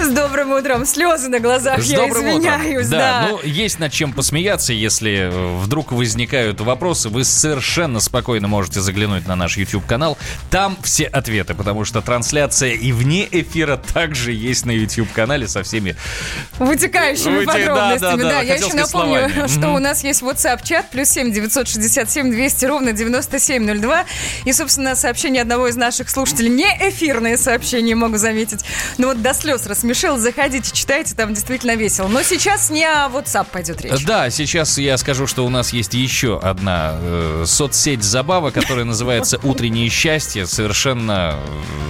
С добрым утром. Слезы на глазах. С Я извиняюсь, утром. да. ну есть над чем посмеяться, если э, вдруг возникают вопросы, вы совершенно спокойно можете заглянуть на наш YouTube-канал. Там все ответы, потому что трансляция и вне эфира также есть на YouTube-канале со всеми... Вытекающими Выте- да, подробностями. да, да, я еще напомню, словами. что Мгм. у нас есть WhatsApp-чат, плюс 7 967 200 ровно 9702. И, собственно, сообщение одного из наших слушателей, не эфирные сообщения, могу заметить, но вот до слез рассмешил. Заходите, читайте, там действительно весело. Но сейчас не о WhatsApp пойдет речь. Да, сейчас я скажу, что у нас есть еще одна э, соцсеть забава, которая называется «Утреннее счастье». Совершенно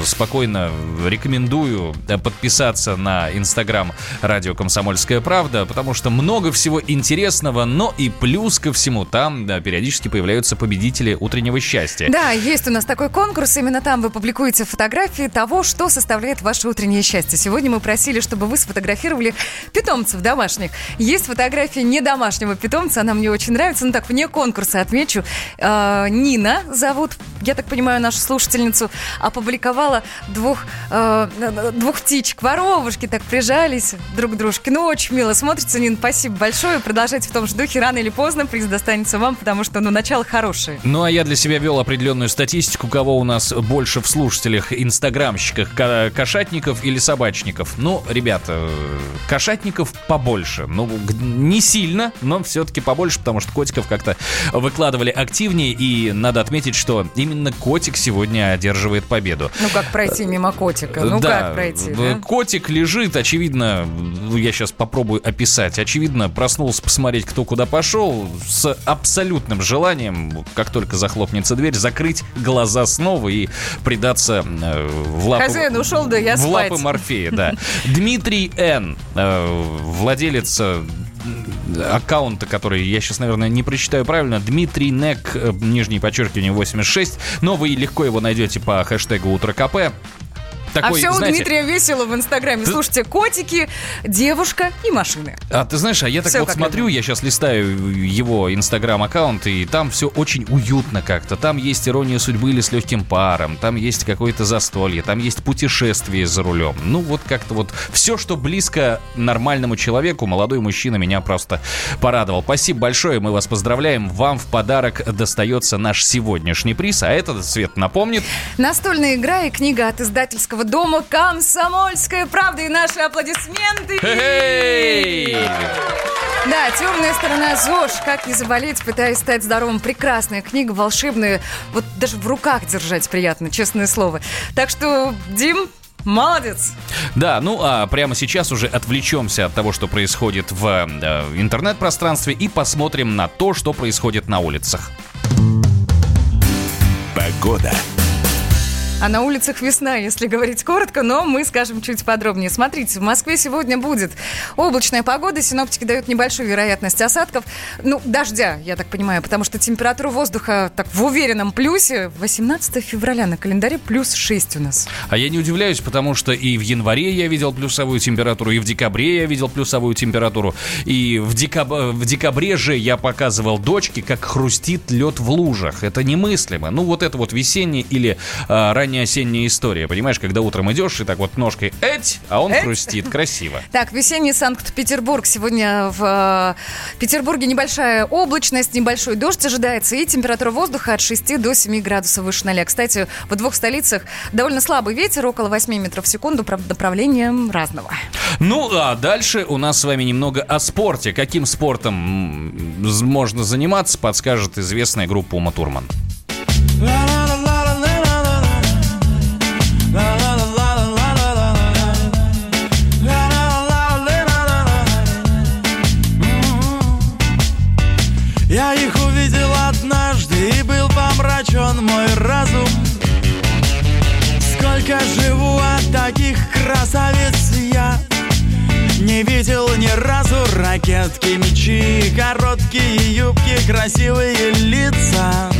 э, спокойно рекомендую э, подписаться на инстаграм «Радио Комсомольская правда», потому что много всего интересного, но и плюс ко всему там да, периодически появляются победители «Утреннего счастья». Да, есть у нас такой конкурс. Именно там вы публикуете фотографии того, что составляет ваше утреннее счастье. Сегодня мы просили, чтобы вы сфотографировали питомцев домашних. Есть фотография не домашнего питомца, она мне очень нравится. Ну так, вне конкурса отмечу. Э, Нина зовут, я так понимаю, нашу слушательницу, опубликовала двух, э, двух птичек. Воровушки так прижались друг к дружке. Ну, очень мило смотрится, Нина. Спасибо большое. Продолжайте в том же духе. Рано или поздно приз достанется вам, потому что, ну, начало хорошее. Ну, а я для себя вел определенную статистику, кого у нас больше в слушателях, инстаграмщиках, ка- кошатников или собачников. Ну, ребята, кошатников побольше. Ну, не сильно, но все-таки побольше, потому что котиков как-то выкладывали активнее, и надо отметить, что именно котик сегодня одерживает победу. Ну, как пройти мимо котика? Ну, Да, как пройти, да? Котик лежит, очевидно, ну, я сейчас попробую описать. Очевидно, проснулся посмотреть, кто куда пошел, с абсолютным желанием, как только захлопнется дверь, закрыть глаза снова и предаться э, в лапы... Хозяин ушел, да я в спать. лапы Морфея, да. Дмитрий Н., э, владелец э, аккаунта, который я сейчас, наверное, не прочитаю правильно, Дмитрий Нек, э, нижнее подчеркивание 86, но вы легко его найдете по хэштегу Утро КП. А Такой, все у знаете, Дмитрия весело в Инстаграме. Ты- Слушайте, котики, девушка и машины. А ты знаешь, а я так Всё вот смотрю, я сейчас листаю его инстаграм-аккаунт, и там все очень уютно как-то. Там есть ирония судьбы или с легким паром, там есть какое-то застолье, там есть путешествие за рулем. Ну вот как-то вот все, что близко нормальному человеку, молодой мужчина меня просто порадовал. Спасибо большое, мы вас поздравляем. Вам в подарок достается наш сегодняшний приз, а это, Свет напомнит, Настольная игра и книга от издательского дома «Комсомольская правда» и наши аплодисменты. Да, темная сторона ЗОЖ. Как не заболеть, пытаясь стать здоровым. Прекрасная книга, волшебная. Вот даже в руках держать приятно, честное слово. Так что, Дим, молодец. Да, ну а прямо сейчас уже отвлечемся от того, что происходит в э, интернет-пространстве и посмотрим на то, что происходит на улицах. Погода. А на улицах весна, если говорить коротко, но мы скажем чуть подробнее. Смотрите, в Москве сегодня будет облачная погода, синоптики дают небольшую вероятность осадков, ну, дождя, я так понимаю, потому что температура воздуха так в уверенном плюсе. 18 февраля на календаре плюс 6 у нас. А я не удивляюсь, потому что и в январе я видел плюсовую температуру, и в декабре я видел плюсовую температуру, и в, декаб- в декабре же я показывал дочке, как хрустит лед в лужах. Это немыслимо. Ну, вот это вот весенняя или а, ранняя осенняя история, понимаешь, когда утром идешь и так вот ножкой эть, а он Эть. хрустит. Красиво. Так, весенний Санкт-Петербург. Сегодня в э, Петербурге небольшая облачность, небольшой дождь ожидается и температура воздуха от 6 до 7 градусов выше ноля. Кстати, в двух столицах довольно слабый ветер, около 8 метров в секунду, правда, направлением разного. Ну, а дальше у нас с вами немного о спорте. Каким спортом можно заниматься, подскажет известная группа Ума Турман. Живу от таких красавиц я. Не видел ни разу ракетки, мечи Короткие юбки, красивые лица.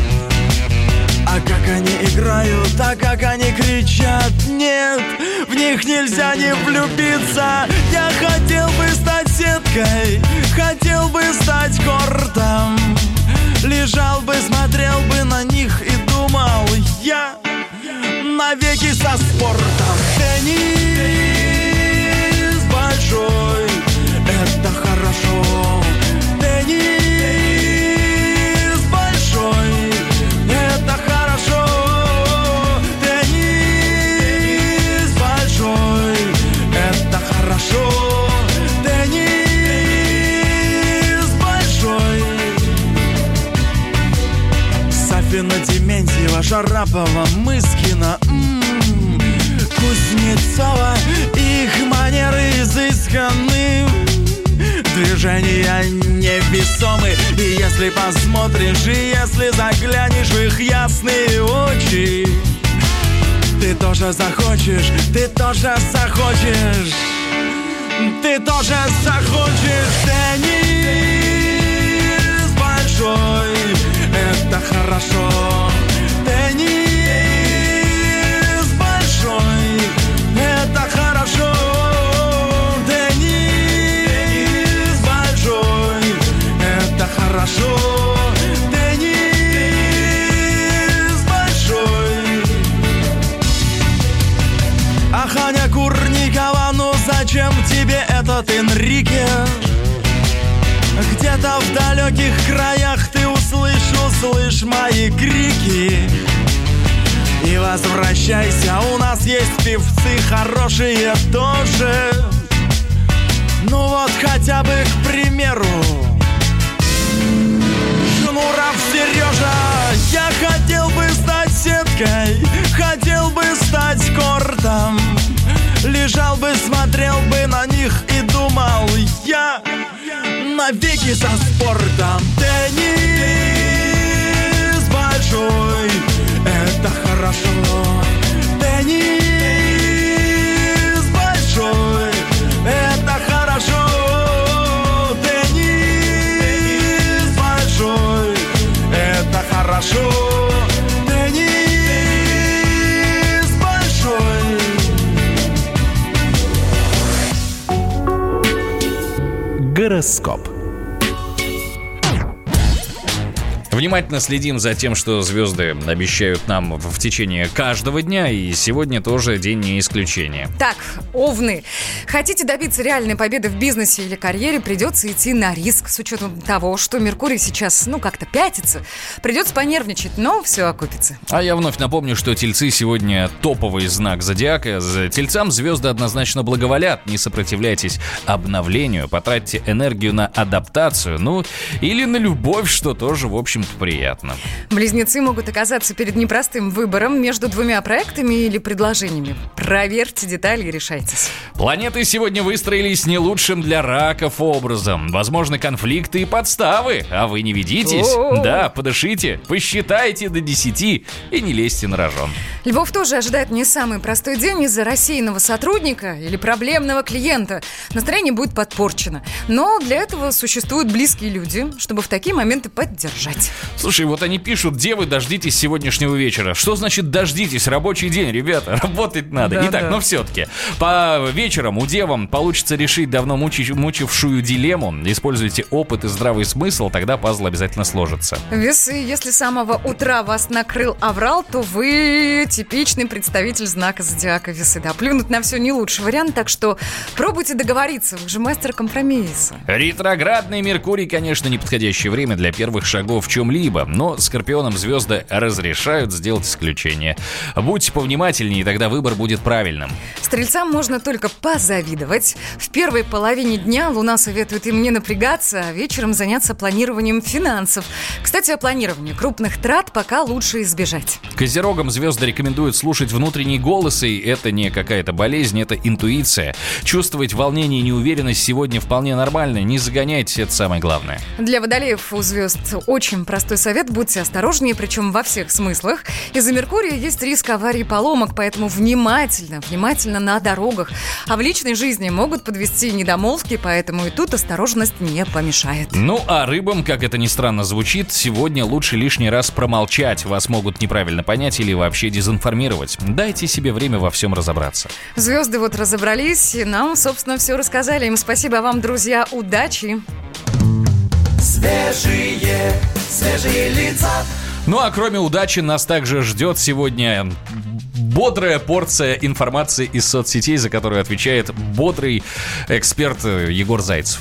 А как они играют, а как они кричат Нет, в них нельзя не влюбиться. Я хотел бы стать сеткой Хотел бы стать кортом. Лежал бы, смотрел бы на них и думал Я навеки со спортом. Теннис услышал, слышь мои крики? И возвращайся, у нас есть певцы хорошие тоже. Ну вот хотя бы, к примеру. Шнуров Сережа Я хотел бы стать сеткой Хотел бы стать кортом. Лежал бы, смотрел бы на них и думал Я навеки со спортом Теннис большой Это хорошо. Теннис большой Это хорошо. Теннис большой Это хорошо. Теннис большой. Гороскоп. Внимательно следим за тем, что звезды обещают нам в течение каждого дня, и сегодня тоже день не исключение. Так, овны. Хотите добиться реальной победы в бизнесе или карьере, придется идти на риск. С учетом того, что Меркурий сейчас, ну, как-то пятится, придется понервничать, но все окупится. А я вновь напомню, что тельцы сегодня топовый знак зодиака. За тельцам звезды однозначно благоволят. Не сопротивляйтесь обновлению, потратьте энергию на адаптацию, ну, или на любовь, что тоже, в общем-то, приятно. Близнецы могут оказаться перед непростым выбором между двумя проектами или предложениями. Проверьте детали и решайтесь. Планеты сегодня выстроились не лучшим для раков образом. Возможны конфликты и подставы, а вы не ведитесь. О-о-о. Да, подышите, посчитайте до 10 и не лезьте на рожон. Львов тоже ожидает не самый простой день из-за рассеянного сотрудника или проблемного клиента. Настроение будет подпорчено. Но для этого существуют близкие люди, чтобы в такие моменты поддержать. Слушай, вот они пишут, где вы дождитесь сегодняшнего вечера? Что значит дождитесь? Рабочий день, ребята, работать надо. Да, Итак, да. но все-таки, по вечерам у девам получится решить давно мучи- мучившую дилемму. Используйте опыт и здравый смысл, тогда пазл обязательно сложится. Весы, если с самого утра вас накрыл аврал, то вы типичный представитель знака зодиака весы. Да, плюнуть на все не лучший вариант, так что пробуйте договориться, вы же мастер компромисса. Ретроградный Меркурий, конечно, неподходящее время для первых шагов в чем-либо, но скорпионам звезды разрешают сделать исключение. Будьте повнимательнее, и тогда выбор будет правильным. Стрельцам можно только позавидовать. В первой половине дня Луна советует им не напрягаться, а вечером заняться планированием финансов. Кстати, о планировании крупных трат пока лучше избежать. Козерогам звезды рекомендуют слушать внутренний голос, и это не какая-то болезнь, это интуиция. Чувствовать волнение и неуверенность сегодня вполне нормально, не загоняйтесь, это самое главное. Для водолеев у звезд очень простой совет. Будьте осторожнее, причем во всех смыслах. Из-за Меркурия есть риск аварий и поломок, поэтому внимательно, внимательно на дорогах. А в личной жизни могут подвести недомолвки, поэтому и тут осторожность не помешает. Ну, а рыбам, как это ни странно звучит, сегодня лучше лишний раз промолчать. Вас могут неправильно понять или вообще дезинформировать. Дайте себе время во всем разобраться. Звезды вот разобрались, и нам, собственно, все рассказали. Им спасибо а вам, друзья. Удачи! Свежие, свежие лица. Ну а кроме удачи нас также ждет сегодня бодрая порция информации из соцсетей, за которую отвечает бодрый эксперт Егор Зайцев.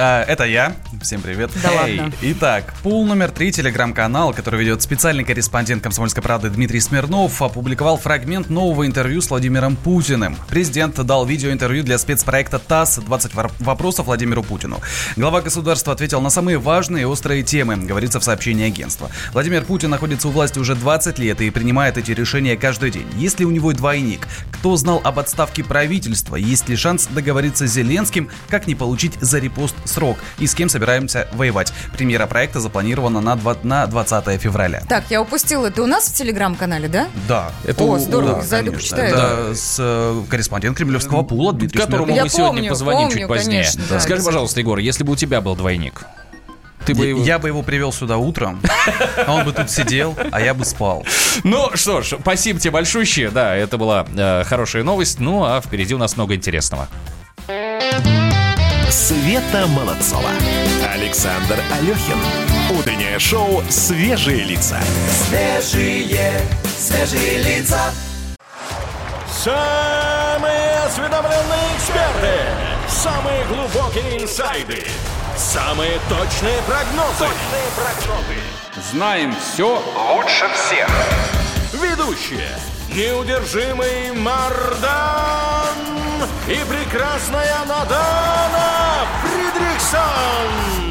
А, это я. Всем привет. Да ладно. Итак, пул номер три, телеграм-канал, который ведет специальный корреспондент «Комсомольской правды» Дмитрий Смирнов, опубликовал фрагмент нового интервью с Владимиром Путиным. Президент дал видеоинтервью для спецпроекта ТАСС «20 вопросов Владимиру Путину». Глава государства ответил на самые важные и острые темы, говорится в сообщении агентства. Владимир Путин находится у власти уже 20 лет и принимает эти решения каждый день. Есть ли у него двойник? Кто знал об отставке правительства? Есть ли шанс договориться с Зеленским? Как не получить за репост срок? И с кем собираемся воевать? Премьера проекта запланирована на, 20, на 20 февраля. Так, я упустила. Это у нас в телеграм-канале, да? Да. Это О, здорово. Да, Зайду, почитаю. Это с э, корреспондент кремлевского пула Дмитрий Которому. Я мы сегодня помню, позвоним помню, чуть позднее. конечно, да. Скажи, пожалуйста, Егор, если бы у тебя был двойник, ты бы Я, его... я бы его привел сюда утром, а он бы тут сидел, а я бы спал. Ну что ж, спасибо тебе большущее. Да, это была э, хорошая новость. Ну а впереди у нас много интересного. Света Молодцова. Александр Алехин. Утреннее шоу «Свежие лица». Свежие, свежие лица. Самые осведомленные эксперты, самые глубокие инсайды, самые точные прогнозы. Точные прогнозы. Знаем все лучше всех. Ведущие. Неудержимый Мардан и прекрасная Надана Фридрихсон.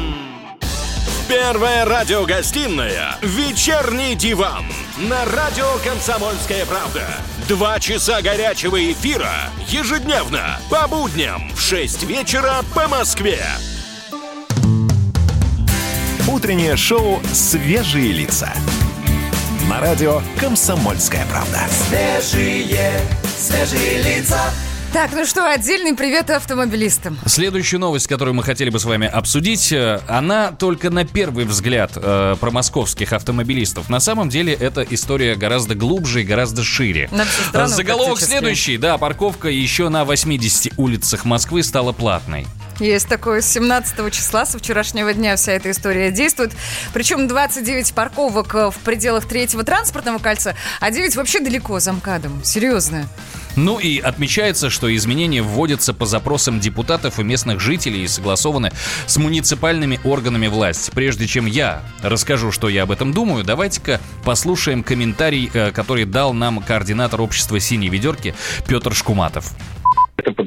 Первая радиогостинная «Вечерний диван» на радио «Комсомольская правда». Два часа горячего эфира ежедневно по будням в 6 вечера по Москве. Утреннее шоу «Свежие лица». На радио «Комсомольская правда». Свежие, свежие лица. Так, ну что, отдельный привет автомобилистам. Следующую новость, которую мы хотели бы с вами обсудить, э, она только на первый взгляд э, про московских автомобилистов. На самом деле эта история гораздо глубже и гораздо шире. На всю страну Заголовок следующий. Да, парковка еще на 80 улицах Москвы стала платной. Есть такое, с 17 числа, со вчерашнего дня вся эта история действует. Причем 29 парковок э, в пределах третьего транспортного кольца, а 9 вообще далеко за МКАДом. Серьезно. Ну и отмечается, что изменения вводятся по запросам депутатов и местных жителей и согласованы с муниципальными органами власти. Прежде чем я расскажу, что я об этом думаю, давайте-ка послушаем комментарий, э, который дал нам координатор общества «Синей ведерки» Петр Шкуматов.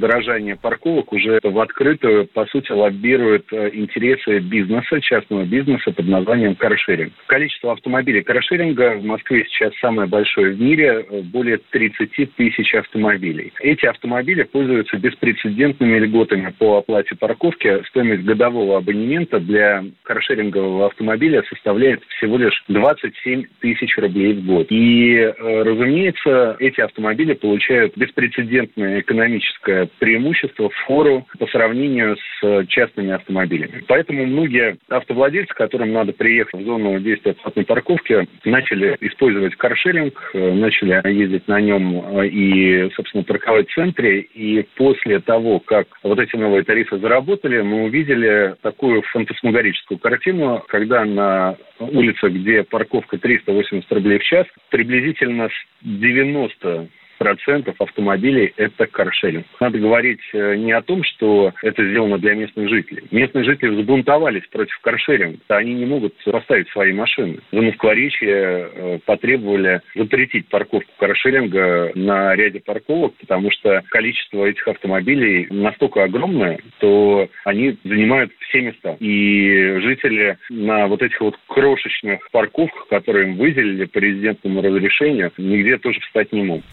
Подорожание парковок уже в открытую, по сути, лоббирует э, интересы бизнеса, частного бизнеса под названием каршеринг. Количество автомобилей каршеринга в Москве сейчас самое большое в мире, э, более 30 тысяч автомобилей. Эти автомобили пользуются беспрецедентными льготами по оплате парковки. Стоимость годового абонемента для каршерингового автомобиля составляет всего лишь 27 тысяч рублей в год. И, э, разумеется, эти автомобили получают беспрецедентное экономическое преимущество, фору по сравнению с э, частными автомобилями. Поэтому многие автовладельцы, которым надо приехать в зону действия платной парковки, начали использовать каршеринг, э, начали ездить на нем э, и, собственно, парковать в центре. И после того, как вот эти новые тарифы заработали, мы увидели такую фантасмагорическую картину, когда на улице, где парковка 380 рублей в час, приблизительно с 90 процентов автомобилей – это каршеринг. Надо говорить э, не о том, что это сделано для местных жителей. Местные жители взбунтовались против каршеринга. Они не могут поставить свои машины. За Москворечье э, потребовали запретить парковку каршеринга на ряде парковок, потому что количество этих автомобилей настолько огромное, то они занимают все места. И жители на вот этих вот крошечных парковках, которые им выделили по резидентному разрешению, нигде тоже встать не могут.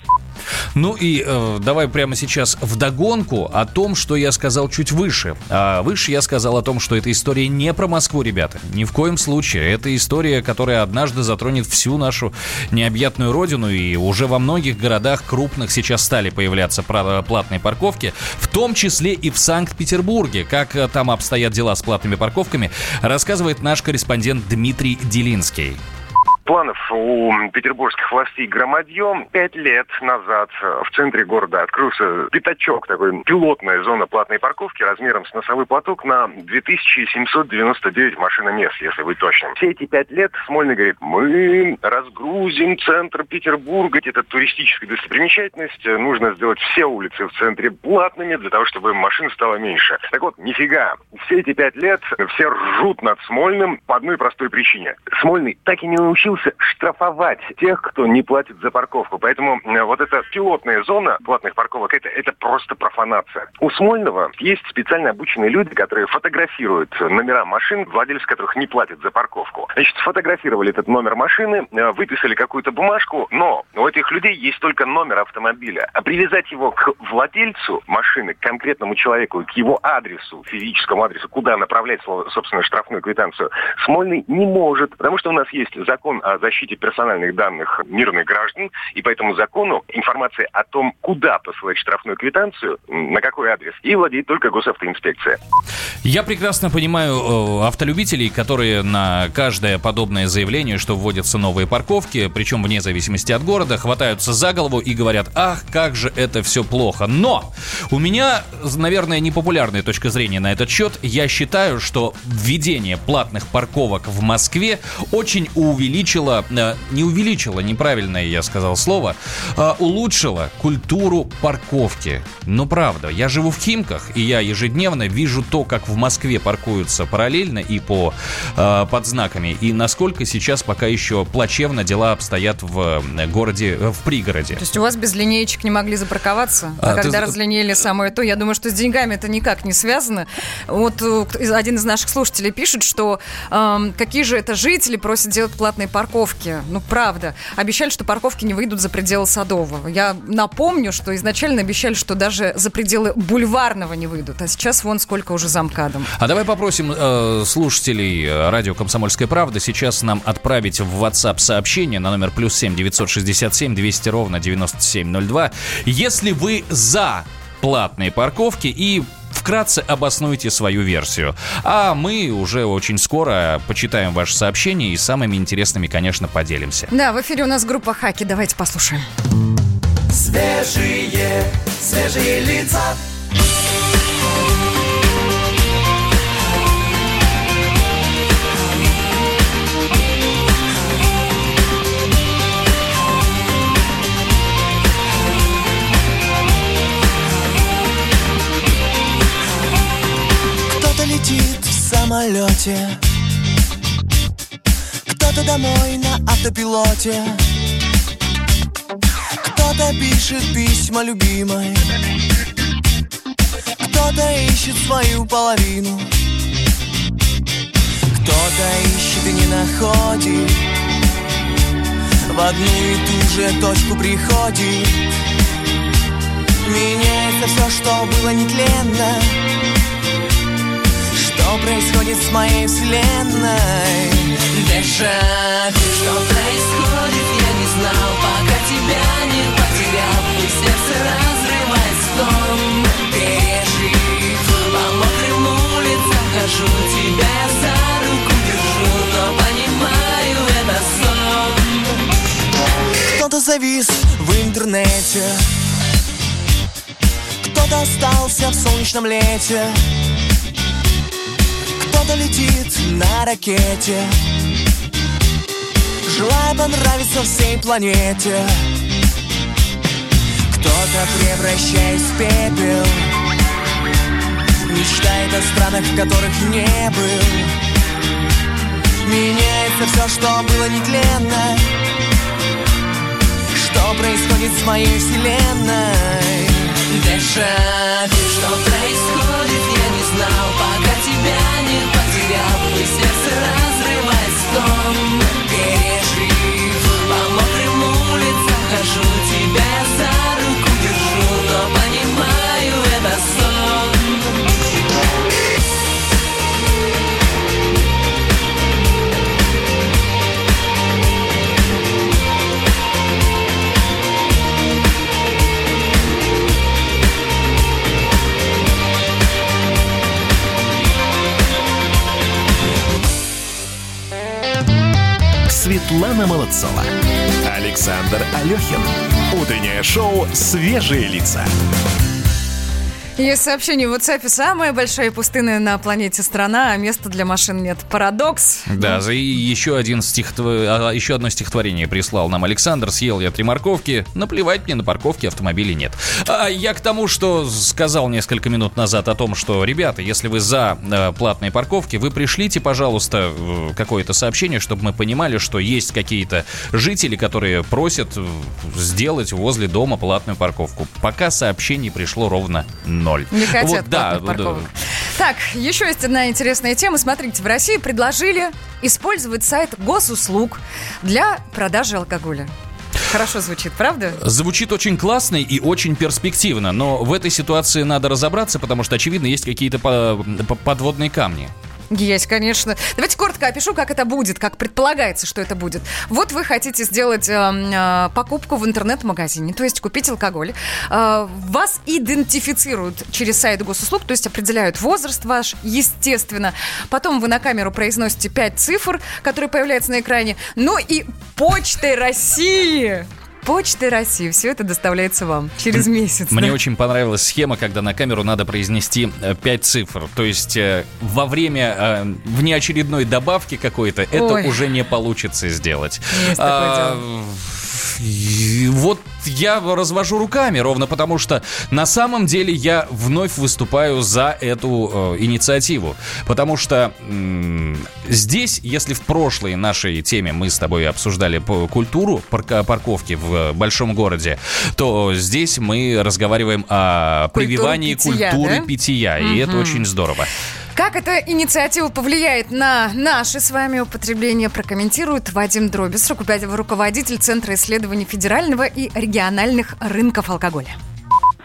Ну и э, давай прямо сейчас вдогонку о том, что я сказал чуть выше. А выше я сказал о том, что эта история не про Москву, ребята. Ни в коем случае. Это история, которая однажды затронет всю нашу необъятную родину. И уже во многих городах крупных сейчас стали появляться платные парковки. В том числе и в Санкт-Петербурге. Как э, там обстоят дела с платными парковками, рассказывает наш корреспондент Дмитрий Делинский планов у петербургских властей громадьем. Пять лет назад в центре города открылся пятачок, такой пилотная зона платной парковки размером с носовой платок на 2799 машиномест, если быть точным. Все эти пять лет Смольный говорит, мы разгрузим центр Петербурга, это туристическая достопримечательность, нужно сделать все улицы в центре платными для того, чтобы машин стало меньше. Так вот, нифига. Все эти пять лет все ржут над Смольным по одной простой причине. Смольный так и не научился научился штрафовать тех, кто не платит за парковку. Поэтому э, вот эта пилотная зона платных парковок, это, это просто профанация. У Смольного есть специально обученные люди, которые фотографируют номера машин, владельцы которых не платят за парковку. Значит, сфотографировали этот номер машины, э, выписали какую-то бумажку, но у этих людей есть только номер автомобиля. А привязать его к владельцу машины, к конкретному человеку, к его адресу, физическому адресу, куда направлять, собственно, штрафную квитанцию, Смольный не может, потому что у нас есть закон о защите персональных данных мирных граждан, и по этому закону информация о том, куда посылать штрафную квитанцию, на какой адрес, и владеет только госавтоинспекция. Я прекрасно понимаю э, автолюбителей, которые на каждое подобное заявление, что вводятся новые парковки, причем вне зависимости от города, хватаются за голову и говорят, ах, как же это все плохо. Но у меня, наверное, непопулярная точка зрения на этот счет. Я считаю, что введение платных парковок в Москве очень увеличит увеличила, э, не увеличила, неправильное я сказал слово, а улучшила культуру парковки. Но правда, я живу в Химках, и я ежедневно вижу то, как в Москве паркуются параллельно и по э, под знаками, и насколько сейчас пока еще плачевно дела обстоят в э, городе, в пригороде. То есть у вас без линеечек не могли запарковаться? А, а когда ты... разлинеили самое то, я думаю, что с деньгами это никак не связано. Вот один из наших слушателей пишет, что э, какие же это жители просят делать платные парковки парковки. Ну, правда. Обещали, что парковки не выйдут за пределы Садового. Я напомню, что изначально обещали, что даже за пределы Бульварного не выйдут. А сейчас вон сколько уже замкадом. А давай попросим э, слушателей э, радио «Комсомольская правда» сейчас нам отправить в WhatsApp сообщение на номер плюс 7 967 200 ровно 9702. Если вы за платные парковки и вкратце обоснуйте свою версию. А мы уже очень скоро почитаем ваши сообщения и самыми интересными, конечно, поделимся. Да, в эфире у нас группа Хаки. Давайте послушаем. Свежие, свежие лица. Самолете. Кто-то домой на автопилоте. Кто-то пишет письма любимой. Кто-то ищет свою половину. Кто-то ищет и не находит. В одну и ту же точку приходит. Меняется все, что было нетленно что происходит с моей вселенной? Дежавю Что происходит, я не знал Пока тебя не потерял И сердце разрывает стон. Пережив По мокрым улицам хожу Тебя я за руку держу Но понимаю, это сон. Кто-то завис в интернете. Кто-то остался в солнечном лете кто-то летит на ракете. Желая понравиться всей планете. Кто-то превращаясь в пепел Мечтает о странах, в которых не был. Меняется все, что было нетленно. Что происходит с моей вселенной? Дежавю. Что происходит, узнал, пока тебя не потерял. И сердце разрываясь в Пережив, горишь жив По мокрым улицам хожу, тебя за руку держу. Но понимаю, это сон. Светлана Молодцова. Александр Алехин. Утреннее шоу «Свежие лица». Есть сообщение в WhatsApp. Самая большая пустынная на планете страна, а места для машин нет. Парадокс. Да, за и еще, один стихотв... а, еще одно стихотворение прислал нам Александр. Съел я три морковки. Наплевать мне на парковке автомобилей нет. А я к тому, что сказал несколько минут назад о том, что, ребята, если вы за э, платные парковки, вы пришлите, пожалуйста, э, какое-то сообщение, чтобы мы понимали, что есть какие-то жители, которые просят э, сделать возле дома платную парковку. Пока сообщений пришло ровно ноль. Не хотят Вот, да, платных да, парковок. Так, еще есть одна интересная тема. Смотрите, в России предложили использовать сайт госуслуг для продажи алкоголя. Хорошо звучит, правда? Звучит очень классно и очень перспективно, но в этой ситуации надо разобраться, потому что, очевидно, есть какие-то по- подводные камни. Есть, конечно. Давайте коротко опишу, как это будет, как предполагается, что это будет. Вот вы хотите сделать э, э, покупку в интернет-магазине, то есть купить алкоголь. Э, вас идентифицируют через сайт госуслуг, то есть определяют возраст ваш, естественно. Потом вы на камеру произносите 5 цифр, которые появляются на экране. Ну и почтой России. Почты России. Все это доставляется вам через месяц. Мне да? очень понравилась схема, когда на камеру надо произнести э, пять цифр. То есть э, во время э, внеочередной добавки какой-то это уже не получится сделать. Есть такое А, дело. И Вот я развожу руками, ровно потому что на самом деле я вновь выступаю за эту э, инициативу. Потому что м, здесь, если в прошлой нашей теме мы с тобой обсуждали культуру парка- парковки в большом городе, то здесь мы разговариваем о Культуру прививании питья, культуры да? питья. И это Мгм. очень здорово. Как эта инициатива повлияет на наше с вами употребление, прокомментирует Вадим Дробис, руководитель- Центра исследований федерального и региональных рынков алкоголя.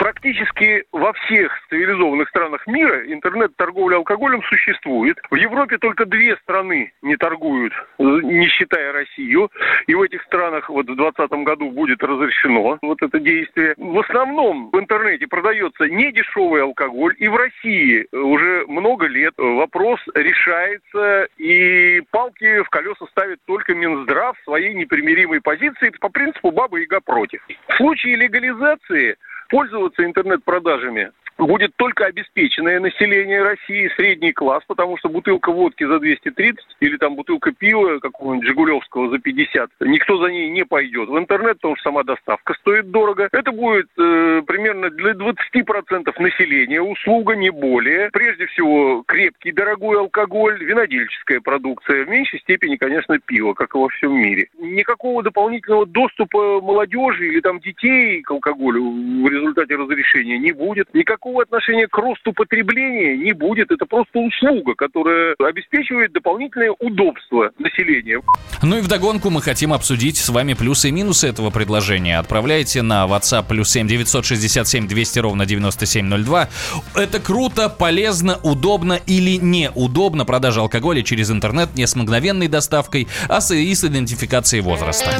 Практически во всех цивилизованных странах мира интернет-торговля алкоголем существует. В Европе только две страны не торгуют, не считая Россию. И в этих странах вот в 2020 году будет разрешено вот это действие. В основном в интернете продается недешевый алкоголь. И в России уже много лет вопрос решается. И палки в колеса ставит только Минздрав своей непримиримой позиции по принципу «баба яга против». В случае легализации пользоваться интернет-продажами будет только обеспеченное население России, средний класс, потому что бутылка водки за 230 или там бутылка пива какого-нибудь Жигулевского за 50, никто за ней не пойдет в интернет, потому что сама доставка стоит дорого. Это будет э, примерно для 20% населения услуга, не более. Прежде всего, крепкий дорогой алкоголь, винодельческая продукция, в меньшей степени, конечно, пиво, как и во всем мире. Никакого дополнительного доступа молодежи или там детей к алкоголю в результате разрешения не будет. Никакого отношения к росту потребления не будет. Это просто услуга, которая обеспечивает дополнительное удобство населения. Ну и вдогонку мы хотим обсудить с вами плюсы и минусы этого предложения. Отправляйте на WhatsApp плюс 7 967 200 ровно 9702. Это круто, полезно, удобно или неудобно продажа алкоголя через интернет не с мгновенной доставкой, а с, и с идентификацией возраста.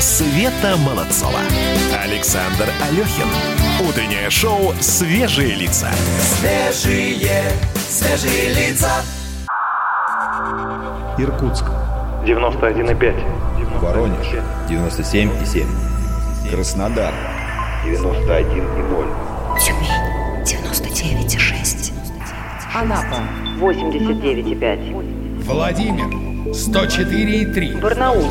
Света Молодцова. Александр Алехин. Утреннее шоу «Свежие лица». Свежие, свежие лица. Иркутск. 91,5. Воронеж. 97,7. Краснодар. 91,0. Тюмень 99,6. Анапа 89,5. Владимир 104,3. Барнаул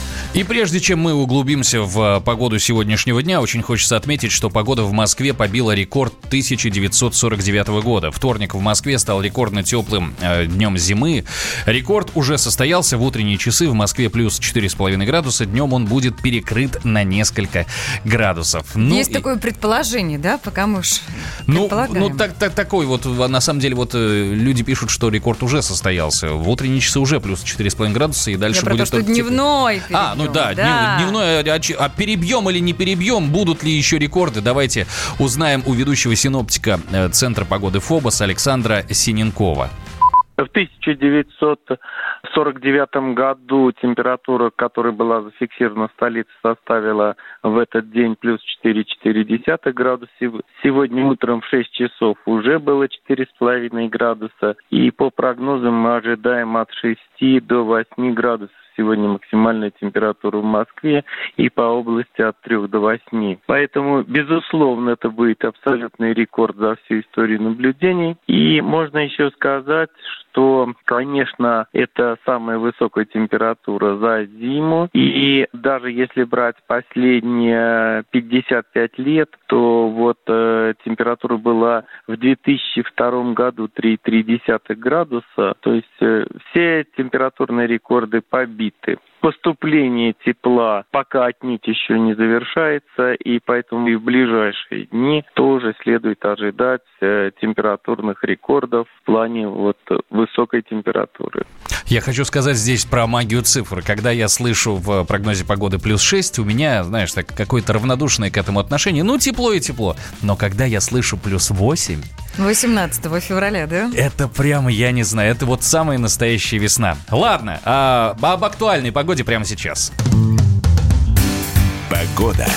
И прежде чем мы углубимся в э, погоду сегодняшнего дня, очень хочется отметить, что погода в Москве побила рекорд 1949 года. Вторник в Москве стал рекордно теплым э, днем зимы. Рекорд уже состоялся в утренние часы в Москве плюс 4,5 градуса. Днем он будет перекрыт на несколько градусов. Ну, Есть и- такое предположение, да, пока мы уж Ну, ну так, так, такой вот, на самом деле, вот э, люди пишут, что рекорд уже состоялся. В утренние часы уже плюс 4,5 градуса, и дальше Я про будет то, что дневной А, ну да, да. днев- дневной, а, а перебьем или не перебьем, будут ли еще рекорды, давайте узнаем у ведущего синоптика э, Центра погоды ФОБОС Александра Синенкова. В 1949 году температура, которая была зафиксирована в столице, составила в этот день плюс 4,4 градуса. Сегодня утром в 6 часов уже было 4,5 градуса. И по прогнозам мы ожидаем от 6 до 8 градусов. Сегодня максимальная температура в Москве и по области от 3 до 8. Поэтому, безусловно, это будет абсолютный рекорд за всю историю наблюдений. И можно еще сказать, что, конечно, это самая высокая температура за зиму. И даже если брать последние 55 лет, то вот э, температура была в 2002 году 3,3 градуса. То есть э, все температурные рекорды побиты. Поступление тепла пока отнюдь еще не завершается, и поэтому и в ближайшие дни тоже следует ожидать э, температурных рекордов в плане вот высокой температуры. Я хочу сказать здесь про магию цифр. Когда я слышу в прогнозе погоды плюс 6, у меня, знаешь, так какое-то равнодушное к этому отношение. Ну, тепло и тепло. Но когда я слышу плюс 8, 18 февраля, да? Это прямо, я не знаю, это вот самая настоящая весна. Ладно, а, об актуальной погоде прямо сейчас. Погода.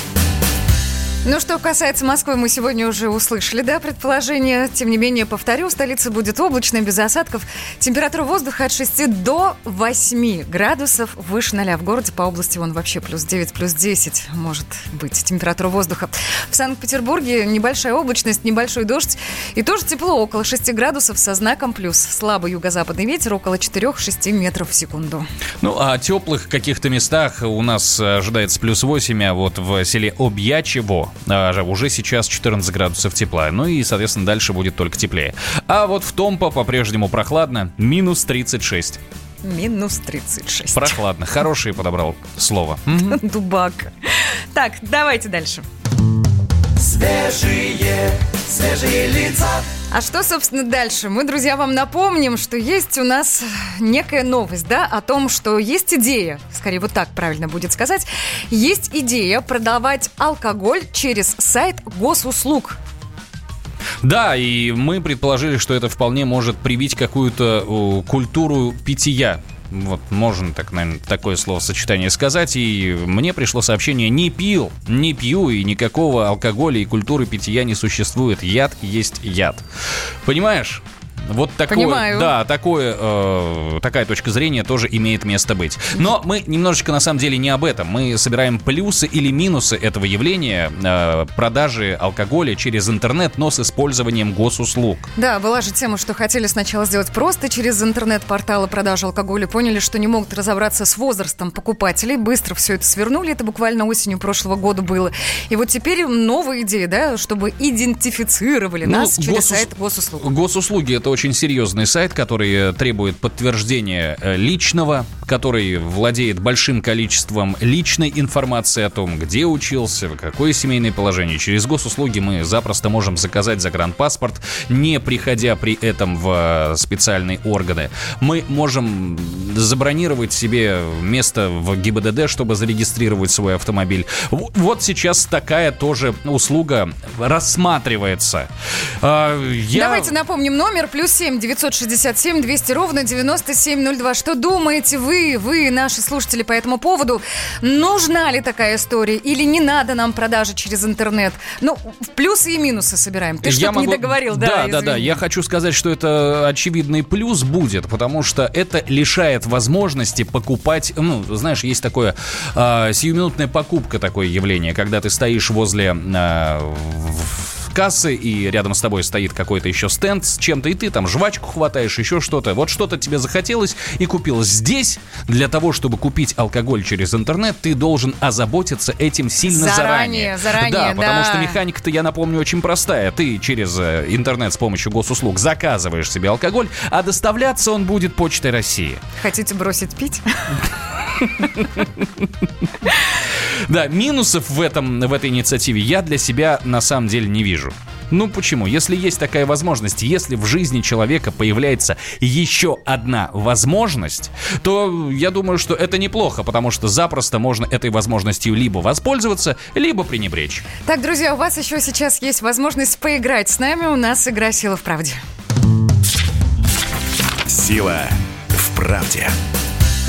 Ну, что касается Москвы, мы сегодня уже услышали, да, предположение. Тем не менее, повторю, столица будет облачной, без осадков. Температура воздуха от 6 до 8 градусов выше 0. В городе по области вон вообще плюс 9, плюс 10 может быть температура воздуха. В Санкт-Петербурге небольшая облачность, небольшой дождь. И тоже тепло, около 6 градусов со знаком плюс. Слабый юго-западный ветер около 4-6 метров в секунду. Ну, а теплых каких-то местах у нас ожидается плюс 8, а вот в селе Обьячево а, уже сейчас 14 градусов тепла. Ну и, соответственно, дальше будет только теплее. А вот в Томпо по-прежнему прохладно, минус 36. Минус 36. Прохладно. Хорошее подобрал слово. Дубак. Так, давайте дальше. Свежие, свежие лица. А что, собственно, дальше? Мы, друзья, вам напомним, что есть у нас некая новость, да, о том, что есть идея, скорее вот так правильно будет сказать, есть идея продавать алкоголь через сайт госуслуг. Да, и мы предположили, что это вполне может привить какую-то о, культуру питья. Вот, можно так, наверное, такое словосочетание сказать. И мне пришло сообщение «не пил, не пью, и никакого алкоголя и культуры питья не существует. Яд есть яд». Понимаешь? Вот такое, Понимаю. да, такое, э, такая точка зрения тоже имеет место быть. Но мы немножечко на самом деле не об этом. Мы собираем плюсы или минусы этого явления э, продажи алкоголя через интернет, но с использованием госуслуг. Да, была же тема, что хотели сначала сделать просто через интернет-порталы продажи алкоголя, поняли, что не могут разобраться с возрастом покупателей, быстро все это свернули, это буквально осенью прошлого года было. И вот теперь новая идея, да, чтобы идентифицировали Ну, нас через госус- сайт госуслуг. Госуслуги это очень серьезный сайт, который э, требует подтверждения э, личного, который владеет большим количеством личной информации о том, где учился, какое семейное положение. Через госуслуги мы запросто можем заказать загранпаспорт, не приходя при этом в э, специальные органы. Мы можем забронировать себе место в ГИБДД, чтобы зарегистрировать свой автомобиль. Вот сейчас такая тоже услуга рассматривается. А, я- Давайте напомним номер плюс семь девятьсот шестьдесят семь двести ровно девяносто семь ноль два. Что думаете вы, вы, наши слушатели, по этому поводу? Нужна ли такая история или не надо нам продажи через интернет? Ну, в плюсы и минусы собираем. Ты что-то не могу- договорил, да? Да, да, да. извини. Я хочу сказать, что это очевидный плюс будет, потому что это лишает возможности покупать. Ну, знаешь, есть такое а, сиюминутная покупка, такое явление, когда ты стоишь возле в- кассы, и рядом с тобой стоит какой-то еще стенд с чем-то, и ты там жвачку хватаешь, еще что-то. Вот что-то тебе захотелось и купил здесь. Для того, чтобы купить алкоголь через интернет, ты должен озаботиться этим сильно Заранее, заранее. заранее, да, потому да. что механика-то, я напомню, очень простая. Ты через э, интернет с помощью госуслуг заказываешь себе алкоголь, а доставляться он будет почтой России. Хотите бросить пить? Да, минусов в, этом, в этой инициативе я для себя на самом деле не вижу. Ну почему? Если есть такая возможность, если в жизни человека появляется еще одна возможность, то я думаю, что это неплохо, потому что запросто можно этой возможностью либо воспользоваться, либо пренебречь. Так, друзья, у вас еще сейчас есть возможность поиграть с нами. У нас игра «Сила в правде». Сила в правде.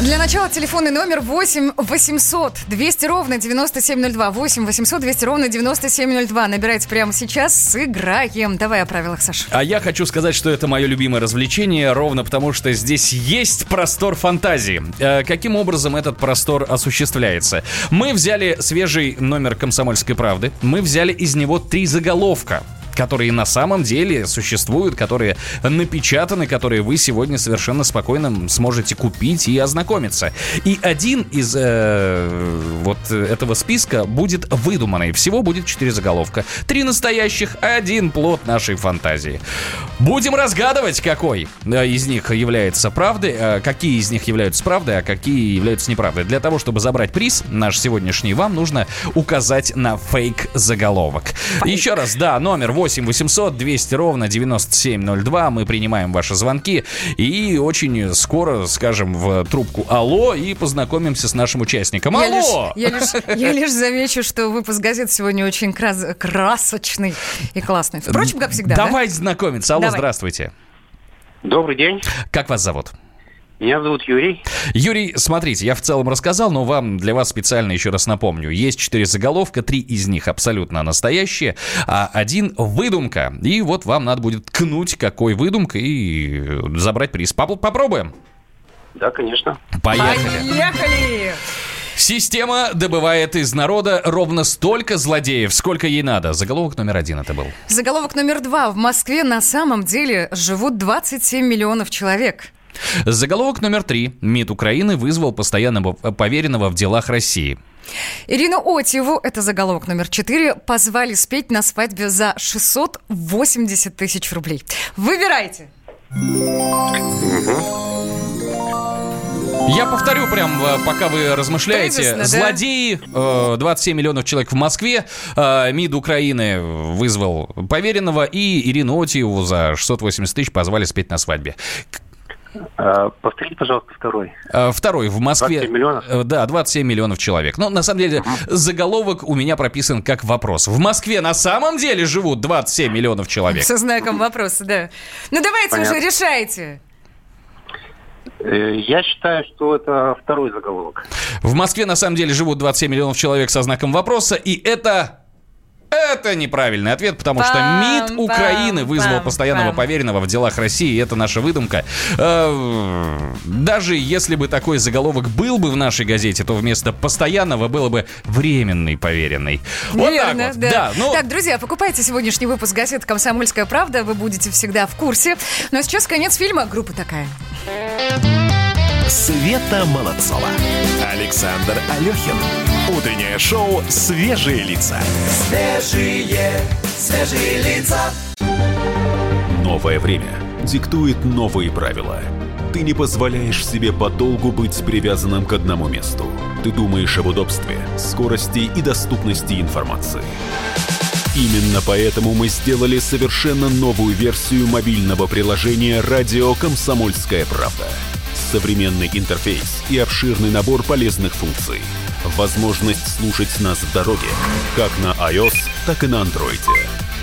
Для начала телефонный номер 8 800 200 ровно 9702. 8 800 200 ровно 9702. Набирайте прямо сейчас, сыграем. Давай о правилах, Саша. А я хочу сказать, что это мое любимое развлечение, ровно потому что здесь есть простор фантазии. Э, каким образом этот простор осуществляется? Мы взяли свежий номер «Комсомольской правды», мы взяли из него три заголовка которые на самом деле существуют, которые напечатаны, которые вы сегодня совершенно спокойно сможете купить и ознакомиться. И один из э, вот этого списка будет выдуманный. Всего будет четыре заголовка. Три настоящих, один плод нашей фантазии. Будем разгадывать, какой э, из них является правдой, э, какие из них являются правдой, а какие являются неправдой. Для того, чтобы забрать приз наш сегодняшний, вам нужно указать на фейк заголовок. Еще раз, да, номер 8 800 200 ровно 9702. Мы принимаем ваши звонки и очень скоро скажем в трубку «Алло» и познакомимся с нашим участником. Я лишь, Алло! я, лишь, я лишь замечу, что выпуск газет сегодня очень крас- красочный и классный. Впрочем, как всегда. да? Давайте знакомиться. Алло, Давай. здравствуйте. Добрый день. Как вас зовут? Меня зовут Юрий. Юрий, смотрите, я в целом рассказал, но вам для вас специально еще раз напомню. Есть четыре заголовка, три из них абсолютно настоящие, а один выдумка. И вот вам надо будет ткнуть, какой выдумка, и забрать приз. Поп- Попробуем? Да, конечно. Поехали. Поехали! Система добывает из народа ровно столько злодеев, сколько ей надо. Заголовок номер один это был. Заголовок номер два. В Москве на самом деле живут 27 миллионов человек. Заголовок номер три. МИД Украины вызвал постоянного поверенного в делах России. Ирину Отьеву, это заголовок номер четыре, позвали спеть на свадьбе за 680 тысяч рублей. Выбирайте. Я повторю прям, э, пока вы размышляете. Тезисно, да? Злодеи, э, 27 миллионов человек в Москве, э, МИД Украины вызвал поверенного, и Ирину Отиеву за 680 тысяч позвали спеть на свадьбе. А, повторите, пожалуйста, второй. Э, Второй, в Москве... 27 миллионов? Э, Да, 27 миллионов человек. Но на самом деле заголовок у меня прописан как вопрос. В Москве на самом деле живут 27 миллионов человек? Со знаком вопроса, да. Ну давайте Понятно. уже решайте. Э, Я считаю, что это второй заголовок. В Москве на самом деле живут 27 миллионов человек со знаком вопроса, и это... Это неправильный ответ, потому что МИД Украины вызвал постоянного поверенного в делах России. и Это наша выдумка. Э, Даже если бы такой заголовок был бы в нашей газете, то вместо постоянного было бы временный поверенный. Вот Верно, так вот. да. ну, Так, друзья, покупайте сегодняшний выпуск газеты «Комсомольская правда». Вы будете всегда в курсе. Ну а сейчас конец фильма. Группа такая. Света Молодцова. Александр Алехин. Утреннее шоу «Свежие лица». Свежие, свежие лица. Новое время диктует новые правила. Ты не позволяешь себе подолгу быть привязанным к одному месту. Ты думаешь об удобстве, скорости и доступности информации. Именно поэтому мы сделали совершенно новую версию мобильного приложения «Радио Комсомольская правда». Современный интерфейс и обширный набор полезных функций. Возможность слушать нас в дороге, как на iOS, так и на Android.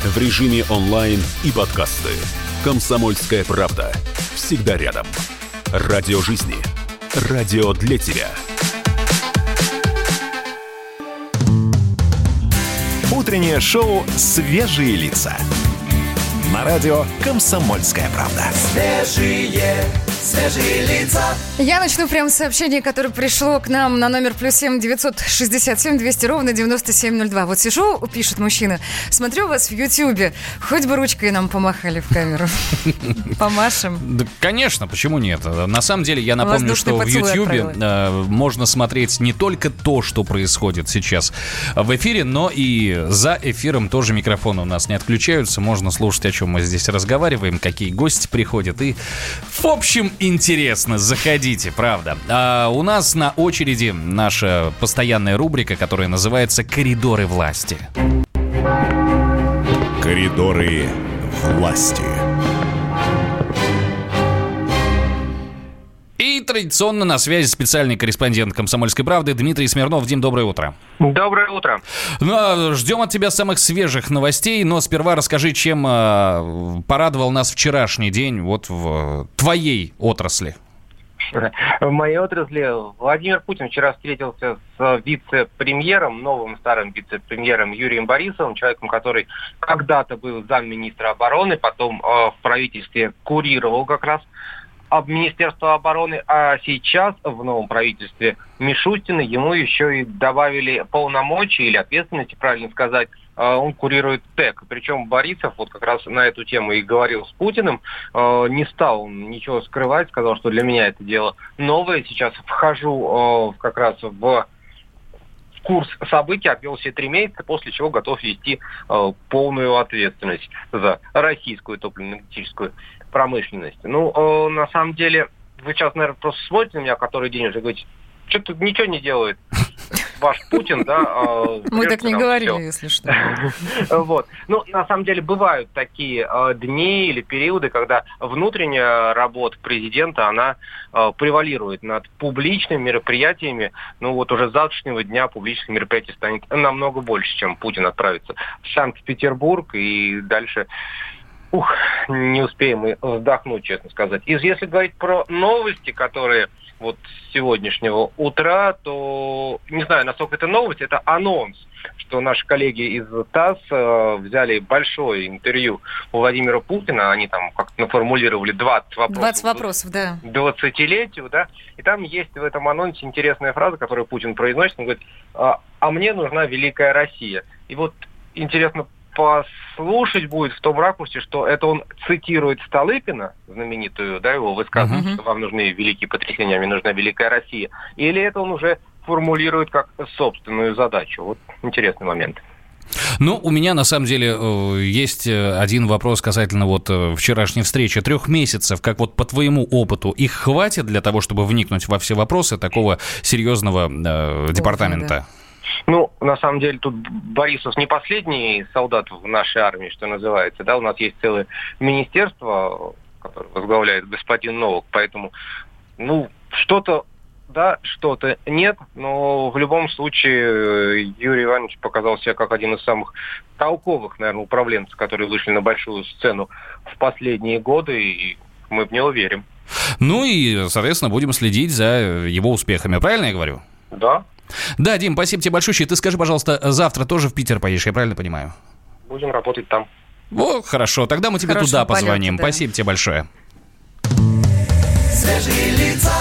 В режиме онлайн и подкасты. «Комсомольская правда». Всегда рядом. Радио жизни. Радио для тебя. Утреннее шоу «Свежие лица». На радио «Комсомольская правда». Свежие, свежие лица. Я начну прямо с сообщения, которое пришло к нам на номер плюс семь девятьсот шестьдесят семь двести ровно девяносто семь ноль два. Вот сижу, пишет мужчина, смотрю вас в Ютьюбе, хоть бы ручкой нам помахали в камеру. Помашем. Да, конечно, почему нет? На самом деле, я напомню, что в Ютьюбе э, можно смотреть не только то, что происходит сейчас в эфире, но и за эфиром тоже микрофоны у нас не отключаются. Можно слушать, о чем мы здесь разговариваем, какие гости приходят. И, в общем, интересно. Заходите, правда. А у нас на очереди наша постоянная рубрика, которая называется «Коридоры власти». Коридоры власти. И традиционно на связи специальный корреспондент «Комсомольской правды» Дмитрий Смирнов. Дим, доброе утро. Доброе утро. Ну, а ждем от тебя самых свежих новостей, но сперва расскажи, чем э, порадовал нас вчерашний день вот в твоей отрасли. В моей отрасли Владимир Путин вчера встретился с вице-премьером, новым старым вице-премьером Юрием Борисовым, человеком, который когда-то был замминистра обороны, потом э, в правительстве курировал как раз об Министерство обороны, а сейчас в новом правительстве Мишустина ему еще и добавили полномочий или ответственности, правильно сказать, э, он курирует ТЭК. Причем Борисов вот как раз на эту тему и говорил с Путиным, Э, не стал ничего скрывать, сказал, что для меня это дело новое. Сейчас вхожу э, как раз в курс событий, обвел все три месяца, после чего готов вести полную ответственность за российскую топливно-энергетическую промышленность. Ну, на самом деле, вы сейчас, наверное, просто смотрите на меня который день уже говорите, что тут ничего не делает ваш Путин, да? э, Мы так не говорили, всё. если что. Вот. Ну, на самом деле, бывают такие э, дни или периоды, когда внутренняя работа президента, она э, превалирует над публичными мероприятиями. Ну, вот уже с завтрашнего дня публичных мероприятий станет намного больше, чем Путин отправится в Санкт-Петербург и дальше Ух, не успеем мы вздохнуть, честно сказать. И если говорить про новости, которые вот с сегодняшнего утра, то не знаю, насколько это новость, это анонс, что наши коллеги из ТАСС э, взяли большое интервью у Владимира Путина, они там как-то наформулировали 20 вопросов. 20 вопросов, да. 20-летию, да, и там есть в этом анонсе интересная фраза, которую Путин произносит, он говорит, а, «А мне нужна великая Россия. И вот интересно послушать будет в том ракурсе, что это он цитирует Столыпина, знаменитую, да, его высказывание, Мгм. что вам нужны великие потрясения, а мне нужна великая Россия, или это он уже формулирует как собственную задачу. Вот интересный момент. Ну, у меня на самом деле э, есть э, один вопрос касательно вот э, вчерашней встречи. Трех месяцев, как вот по твоему опыту, их хватит для того, чтобы вникнуть во все вопросы такого серьезного э, департамента? Ну, на самом деле, тут Борисов не последний солдат в нашей армии, что называется. Да, у нас есть целое министерство, которое возглавляет господин Новок, поэтому, ну, что-то да, что-то нет, но в любом случае э, Юрий Иванович показал себя как один из самых толковых, наверное, управленцев, которые вышли на большую сцену в последние годы, и мы в него верим. Ну и, соответственно, будем следить за его успехами. Правильно я говорю? Да, Да, Дим, спасибо тебе большое. Ты скажи, пожалуйста, завтра тоже в Питер поедешь, я правильно понимаю? будем работать там. Вот, хорошо, тогда мы тебе Хорошего туда полета, позвоним. да. Спасибо тебе большое. Свежие лица.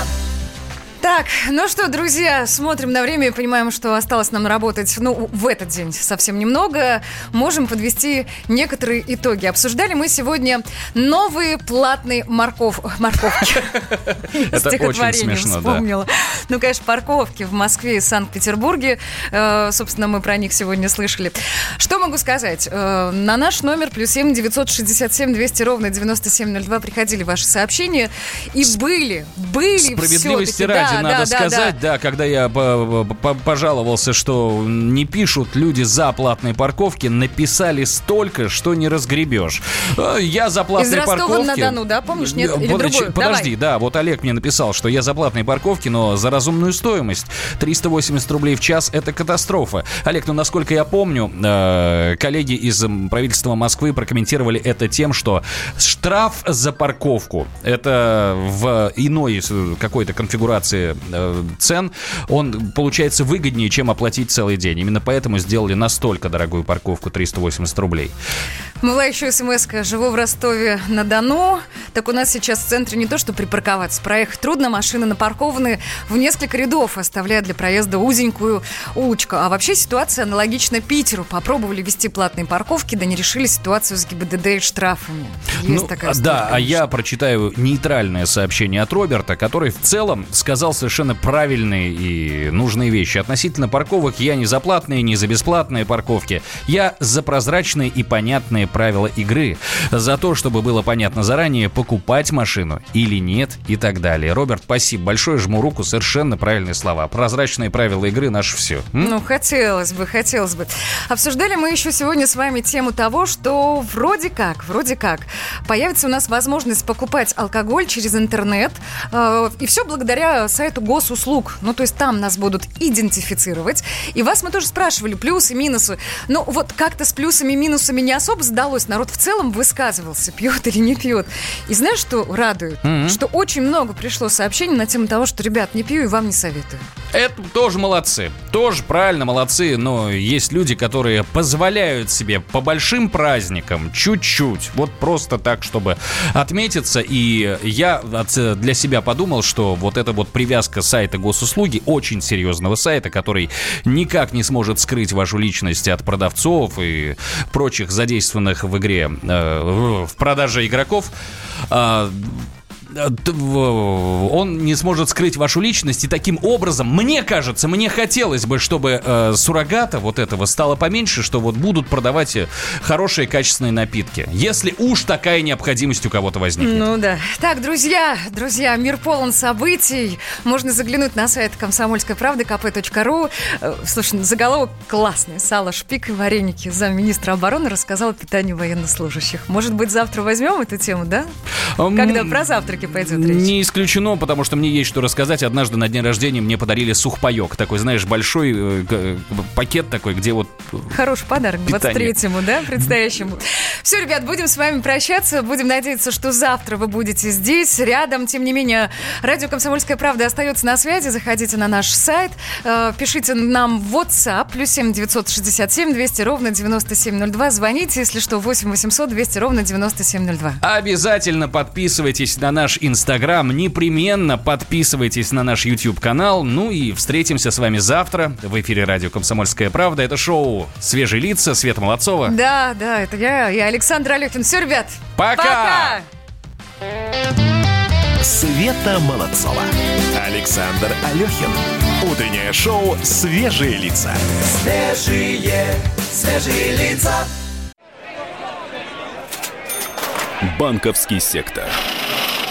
Так, ну что, друзья, смотрим на время и понимаем, что осталось нам работать, ну, в этот день совсем немного. Можем подвести некоторые итоги. Обсуждали мы сегодня новые платные морков... морковки. Это очень смешно, вспомнила. Ну, конечно, парковки в Москве и Санкт-Петербурге. Э, Собственно, мы про них сегодня слышали. Что могу сказать? Э, На наш номер плюс семь девятьсот шестьдесят семь двести ровно девяносто семь ноль два приходили ваши сообщения. И были, были ради, да, надо да, да, сказать, да. когда я по- по- пожаловался, что не пишут люди за платные парковки, написали столько, что не разгребешь. Э, Я за платные Из парковки... Ростова-на-Дону, да, помнишь? Нет, или Подожди, другую? подожди, Давай. да, вот Олег мне написал, что я за платные парковки, но за разумную стоимость. 380 рублей в час – это катастрофа. Олег, ну, насколько я помню, э, коллеги из правительства Москвы прокомментировали это тем, что штраф за парковку – это в иной э, какой-то конфигурации э, цен, он получается выгоднее, чем оплатить целый день. Именно поэтому сделали настолько дорогую парковку 380 рублей. Была еще смс -ка. Живу в Ростове-на-Дону. Так у нас сейчас в центре не то, что припарковаться. Проехать трудно. Машины напаркованы в несколько рядов, оставляя для проезда узенькую улочку. А вообще ситуация аналогична Питеру. Попробовали вести платные парковки, да не решили ситуацию с ГИБДД и штрафами. Есть Ну, такая а, история, да, а я прочитаю нейтральное сообщение от Роберта, который в целом сказал совершенно правильные и нужные вещи. Относительно парковок я не за платные, не за бесплатные парковки. Я за прозрачные и понятные правила игры. За то, чтобы было понятно заранее, покупать машину или нет и так далее. Роберт, спасибо большое, жму руку, совершенно правильные слова. Прозрачные правила игры наше все. Ну, хотелось бы, хотелось бы. Обсуждали мы еще сегодня с вами тему того, что вроде как, вроде как, появится у нас возможность покупать алкоголь через интернет, э, и все благодаря сайту госуслуг. Ну, то есть там нас будут идентифицировать. И вас мы тоже спрашивали, плюсы, минусы. Ну, вот как-то с плюсами и минусами не особо сдалось. Народ в целом высказывался, пьет или не пьет. И знаешь, что радует? Мгм. Что очень много пришло сообщений на тему того, что, ребят, не пью и вам не советую. Это тоже молодцы. Тоже правильно, молодцы. Но есть люди, которые позволяют себе по большим праздникам чуть-чуть. Вот просто так, чтобы отметиться. И я для себя подумал, что вот эта вот привязка сайта госуслуги, очень серьезного сайта, который никак не сможет скрыть вашу личность от продавцов и прочих задействованных в игре, э, в продаже игроков, а, он не сможет скрыть вашу личность, и таким образом, мне кажется, мне хотелось бы, чтобы э, суррогата вот этого стало поменьше, что вот будут продавать э, хорошие качественные напитки, если уж такая необходимость у кого-то возникнет. Ну да. Так, друзья, друзья, мир полон событий. Можно заглянуть на сайт комсомольской правды kp.ru. Э, Слушай, ну, заголовок классный. Сало, шпик и вареники. Замминистра обороны рассказал о питании военнослужащих. Может быть, завтра возьмем эту тему, да? Когда про завтраки пойдет речь. Не исключено, потому что мне есть что рассказать. Однажды на день рождения мне подарили сухпайок. Такой, знаешь, большой э, г- пакет такой, где вот... Хороший подарок Питание. 23-му, да, предстоящему. Все, ребят, будем с вами прощаться. Будем надеяться, что завтра вы будете здесь, рядом. Тем не менее, радио «Комсомольская правда» остается на связи. Заходите на наш сайт, э, пишите нам в WhatsApp, плюс 7 967 200 ровно 9702. Звоните, если что, 8 800 200 ровно 9702. Обязательно подписывайтесь на наш Инстаграм, непременно подписывайтесь на наш YouTube-канал. Ну и встретимся с вами завтра в эфире радио «Комсомольская правда». Это шоу «Свежие лица», Света Молодцова. Да, да, это я и Александр Алехин. Все, ребят, Пока! Света Молодцова. Александр Алехин. Утреннее шоу «Свежие лица». Свежие, свежие лица. Банковский сектор.